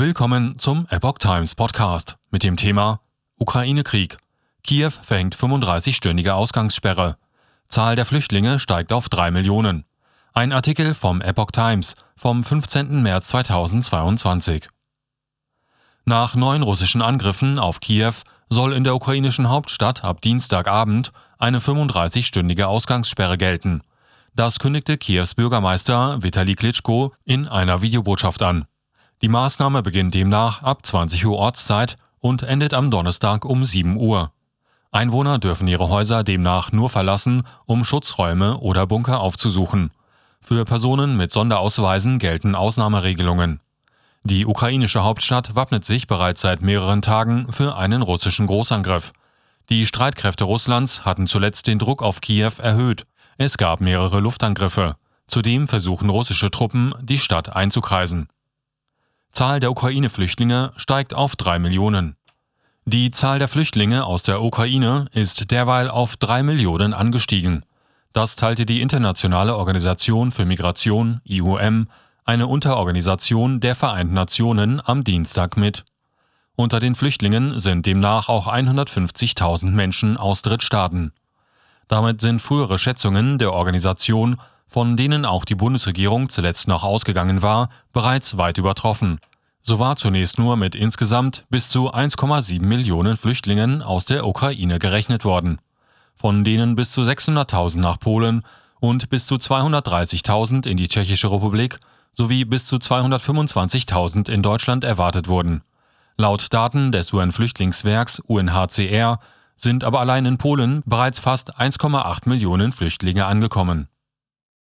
Willkommen zum Epoch Times Podcast mit dem Thema Ukraine-Krieg. Kiew verhängt 35-stündige Ausgangssperre. Zahl der Flüchtlinge steigt auf 3 Millionen. Ein Artikel vom Epoch Times vom 15. März 2022. Nach neun russischen Angriffen auf Kiew soll in der ukrainischen Hauptstadt ab Dienstagabend eine 35-stündige Ausgangssperre gelten. Das kündigte Kiews Bürgermeister Vitali Klitschko in einer Videobotschaft an. Die Maßnahme beginnt demnach ab 20 Uhr Ortszeit und endet am Donnerstag um 7 Uhr. Einwohner dürfen ihre Häuser demnach nur verlassen, um Schutzräume oder Bunker aufzusuchen. Für Personen mit Sonderausweisen gelten Ausnahmeregelungen. Die ukrainische Hauptstadt wappnet sich bereits seit mehreren Tagen für einen russischen Großangriff. Die Streitkräfte Russlands hatten zuletzt den Druck auf Kiew erhöht. Es gab mehrere Luftangriffe. Zudem versuchen russische Truppen, die Stadt einzukreisen. Zahl der Ukraine-Flüchtlinge steigt auf drei Millionen. Die Zahl der Flüchtlinge aus der Ukraine ist derweil auf drei Millionen angestiegen. Das teilte die Internationale Organisation für Migration IOM, eine Unterorganisation der Vereinten Nationen, am Dienstag mit. Unter den Flüchtlingen sind demnach auch 150.000 Menschen aus Drittstaaten. Damit sind frühere Schätzungen der Organisation von denen auch die Bundesregierung zuletzt noch ausgegangen war, bereits weit übertroffen. So war zunächst nur mit insgesamt bis zu 1,7 Millionen Flüchtlingen aus der Ukraine gerechnet worden, von denen bis zu 600.000 nach Polen und bis zu 230.000 in die Tschechische Republik sowie bis zu 225.000 in Deutschland erwartet wurden. Laut Daten des UN-Flüchtlingswerks UNHCR sind aber allein in Polen bereits fast 1,8 Millionen Flüchtlinge angekommen